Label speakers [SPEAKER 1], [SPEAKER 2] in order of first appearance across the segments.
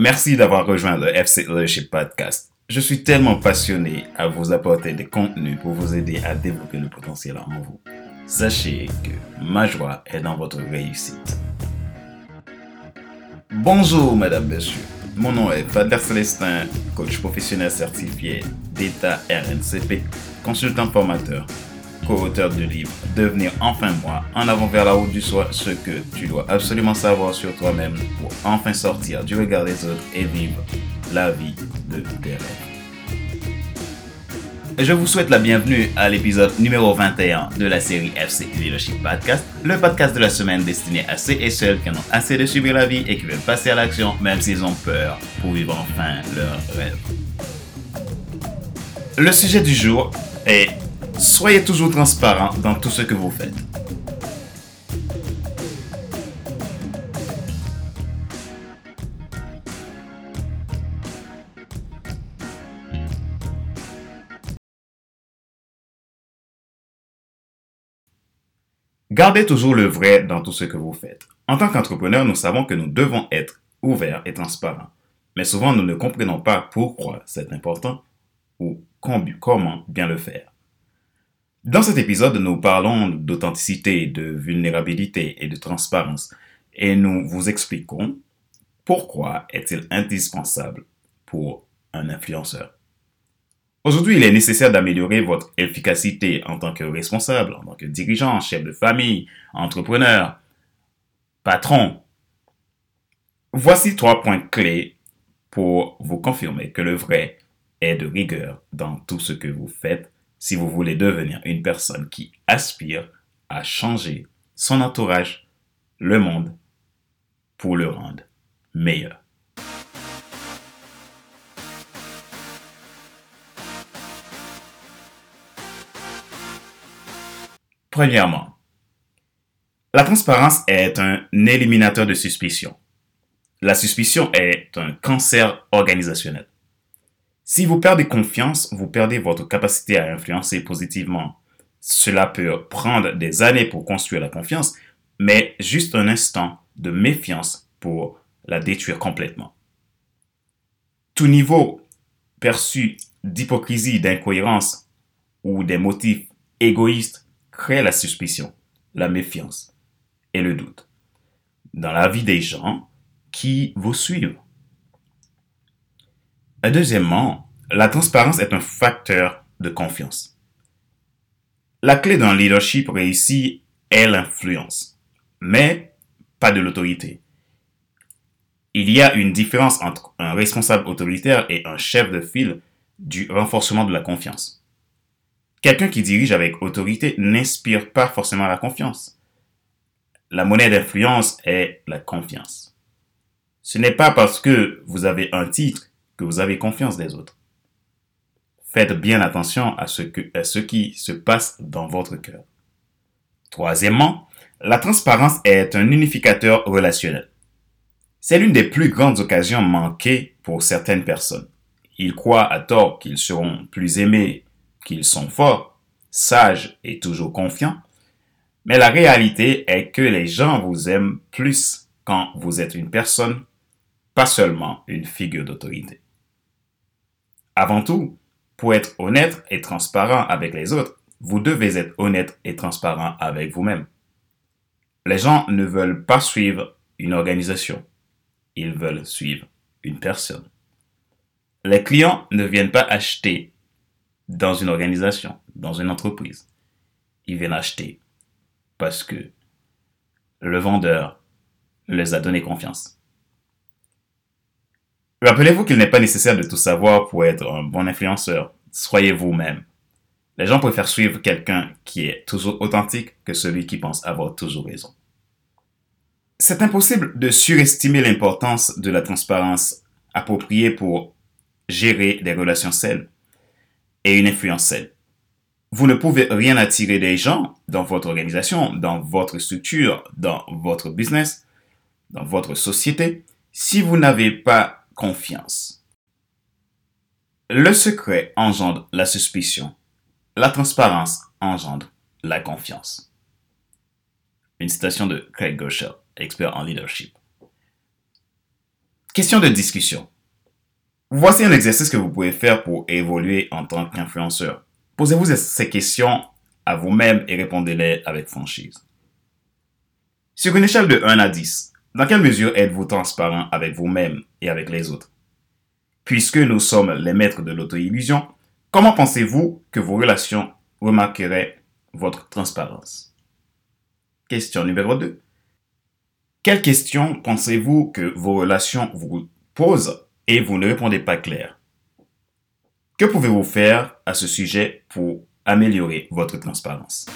[SPEAKER 1] Merci d'avoir rejoint le FC Leadership Podcast. Je suis tellement passionné à vous apporter des contenus pour vous aider à développer le potentiel en vous. Sachez que ma joie est dans votre réussite. Bonjour, madame, monsieur. Mon nom est Vader Célestin, coach professionnel certifié d'État RNCP, consultant formateur, co-auteur du livre Devenir enfin moi, en avant vers la route du soi, ce que tu dois absolument savoir sur toi-même pour enfin sortir du regard des autres et vivre la vie de tes rêves. Je vous souhaite la bienvenue à l'épisode numéro 21 de la série FC Leadership Podcast, le podcast de la semaine destiné à ceux et celles qui en ont assez de subir la vie et qui veulent passer à l'action même s'ils ont peur pour vivre enfin leur rêve. Le sujet du jour est Soyez toujours transparent dans tout ce que vous faites. Gardez toujours le vrai dans tout ce que vous faites. En tant qu'entrepreneur, nous savons que nous devons être ouverts et transparents. Mais souvent, nous ne comprenons pas pourquoi c'est important ou comment bien le faire. Dans cet épisode, nous parlons d'authenticité, de vulnérabilité et de transparence et nous vous expliquons pourquoi est-il indispensable pour un influenceur. Aujourd'hui, il est nécessaire d'améliorer votre efficacité en tant que responsable, en tant que dirigeant, chef de famille, entrepreneur, patron. Voici trois points clés pour vous confirmer que le vrai est de rigueur dans tout ce que vous faites si vous voulez devenir une personne qui aspire à changer son entourage, le monde, pour le rendre meilleur. Premièrement, la transparence est un éliminateur de suspicion. La suspicion est un cancer organisationnel. Si vous perdez confiance, vous perdez votre capacité à influencer positivement. Cela peut prendre des années pour construire la confiance, mais juste un instant de méfiance pour la détruire complètement. Tout niveau perçu d'hypocrisie, d'incohérence ou des motifs égoïstes crée la suspicion, la méfiance et le doute dans la vie des gens qui vous suivent. Deuxièmement, la transparence est un facteur de confiance. La clé d'un leadership réussi est l'influence, mais pas de l'autorité. Il y a une différence entre un responsable autoritaire et un chef de file du renforcement de la confiance. Quelqu'un qui dirige avec autorité n'inspire pas forcément la confiance. La monnaie d'influence est la confiance. Ce n'est pas parce que vous avez un titre que vous avez confiance des autres. Faites bien attention à ce, ce qui se passe dans votre cœur. Troisièmement, la transparence est un unificateur relationnel. C'est l'une des plus grandes occasions manquées pour certaines personnes. Ils croient à tort qu'ils seront plus aimés, qu'ils sont forts, sages et toujours confiants. Mais la réalité est que les gens vous aiment plus quand vous êtes une personne, pas seulement une figure d'autorité. Avant tout, pour être honnête et transparent avec les autres, vous devez être honnête et transparent avec vous-même. Les gens ne veulent pas suivre une organisation, ils veulent suivre une personne. Les clients ne viennent pas acheter dans une organisation, dans une entreprise. Ils viennent acheter parce que le vendeur les a donné confiance. Rappelez-vous qu'il n'est pas nécessaire de tout savoir pour être un bon influenceur. Soyez vous-même. Les gens préfèrent suivre quelqu'un qui est toujours authentique que celui qui pense avoir toujours raison. C'est impossible de surestimer l'importance de la transparence appropriée pour gérer des relations saines et une influence saine. Vous ne pouvez rien attirer des gens dans votre organisation, dans votre structure, dans votre business, dans votre société, si vous n'avez pas confiance. Le secret engendre la suspicion. La transparence engendre la confiance. Une citation de Craig Gershel, expert en leadership. Question de discussion. Voici un exercice que vous pouvez faire pour évoluer en tant qu'influenceur. Posez-vous ces questions à vous-même et répondez-les avec franchise. Sur une échelle de 1 à 10, dans quelle mesure êtes-vous transparent avec vous-même et avec les autres? Puisque nous sommes les maîtres de l'auto-illusion, comment pensez-vous que vos relations remarqueraient votre transparence? Question numéro 2. Quelles questions pensez-vous que vos relations vous posent et vous ne répondez pas clair Que pouvez-vous faire à ce sujet pour améliorer votre transparence?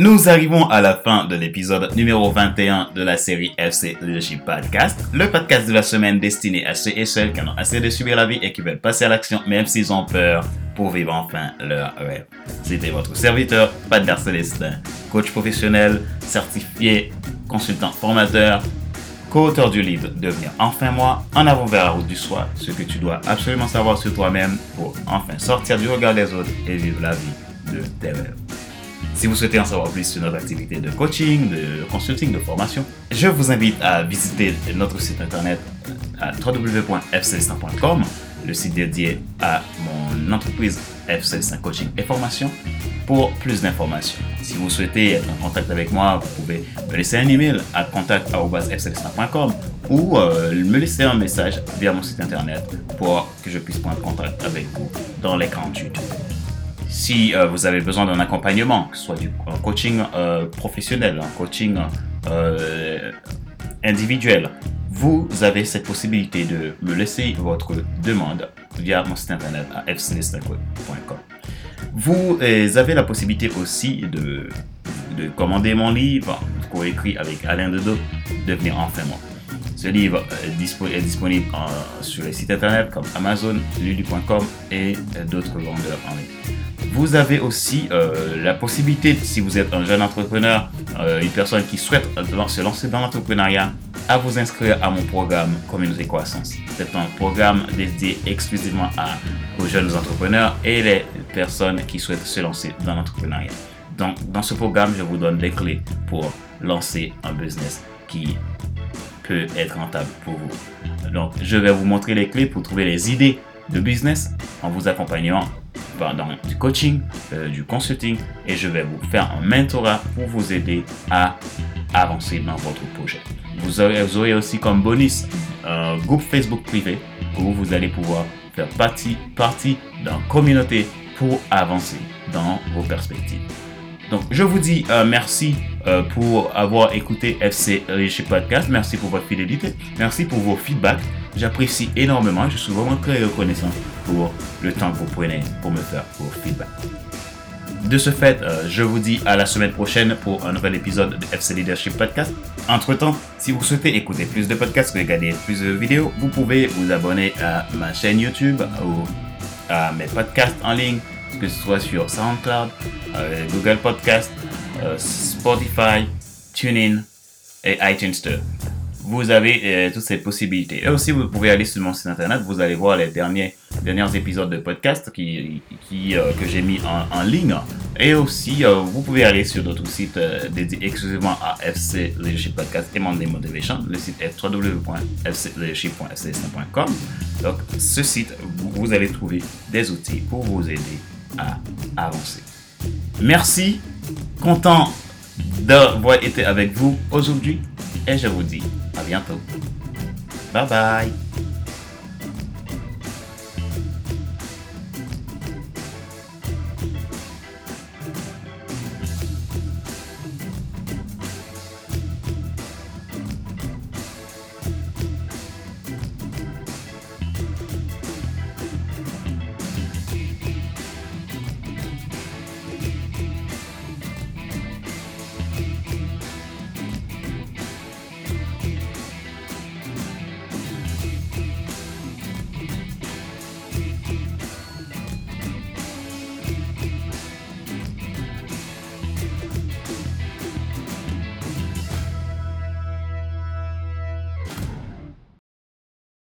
[SPEAKER 1] Nous arrivons à la fin de l'épisode numéro 21 de la série FC Leadership Podcast, le podcast de la semaine destiné à ceux et celles qui en ont assez de subir la vie et qui veulent passer à l'action même s'ils ont peur pour vivre enfin leur rêve. C'était votre serviteur, Pat Célestin, coach professionnel, certifié, consultant formateur, co-auteur du livre Devenir enfin moi, en avant vers la route du soi, ce que tu dois absolument savoir sur toi-même pour enfin sortir du regard des autres et vivre la vie de tes rêves. Si vous souhaitez en savoir plus sur notre activité de coaching, de consulting, de formation, je vous invite à visiter notre site internet à www.fcelestin.com, le site dédié à mon entreprise F 5 Coaching et Formation, pour plus d'informations. Si vous souhaitez être en contact avec moi, vous pouvez me laisser un email à contact.fcelestin.com ou euh, me laisser un message via mon site internet pour que je puisse prendre contact avec vous dans l'écran YouTube. Si euh, vous avez besoin d'un accompagnement, que ce soit du coaching euh, professionnel, un coaching euh, individuel, vous avez cette possibilité de me laisser votre demande via mon site internet à fcnesnetwork.com. Vous avez la possibilité aussi de, de commander mon livre, coécrit avec Alain Dedo, Devenir enfin moi. Ce livre est disponible sur les sites internet comme Amazon, lulu.com et d'autres vendeurs en ligne. Vous avez aussi euh, la possibilité, si vous êtes un jeune entrepreneur, euh, une personne qui souhaite se lancer dans l'entrepreneuriat, à vous inscrire à mon programme Communauté Croissance. C'est un programme dédié exclusivement aux jeunes entrepreneurs et les personnes qui souhaitent se lancer dans l'entrepreneuriat. Donc, dans ce programme, je vous donne des clés pour lancer un business qui peut être rentable pour vous. Donc, je vais vous montrer les clés pour trouver les idées de business en vous accompagnant dans du coaching, euh, du consulting et je vais vous faire un mentorat pour vous aider à avancer dans votre projet. Vous aurez, aussi comme bonus un groupe Facebook privé où vous allez pouvoir faire partie, partie d'une communauté pour avancer dans vos perspectives. Donc, je vous dis euh, merci euh, pour avoir écouté FC Leadership Podcast. Merci pour votre fidélité. Merci pour vos feedbacks. J'apprécie énormément. Je suis vraiment très reconnaissant pour le temps que vous prenez pour me faire vos feedbacks. De ce fait, euh, je vous dis à la semaine prochaine pour un nouvel épisode de FC Leadership Podcast. Entre-temps, si vous souhaitez écouter plus de podcasts, regarder plus de vidéos, vous pouvez vous abonner à ma chaîne YouTube ou à mes podcasts en ligne que ce soit sur SoundCloud, euh, Google Podcast, euh, Spotify, TuneIn et iTunes Store. Vous avez euh, toutes ces possibilités. Et aussi, vous pouvez aller sur mon site internet, vous allez voir les derniers, derniers épisodes de podcast qui, qui que j'ai mis en, ligne. Et aussi, vous pouvez aller sur d'autres sites dédiés exclusivement à FC Leadership Podcast et Monday Motivation. Le site est www.fcleadership.fc.com. Donc, ce site, vous allez trouver des outils pour vous aider à avancer. Merci, content d'avoir été avec vous aujourd'hui et je vous dis à bientôt. Bye bye.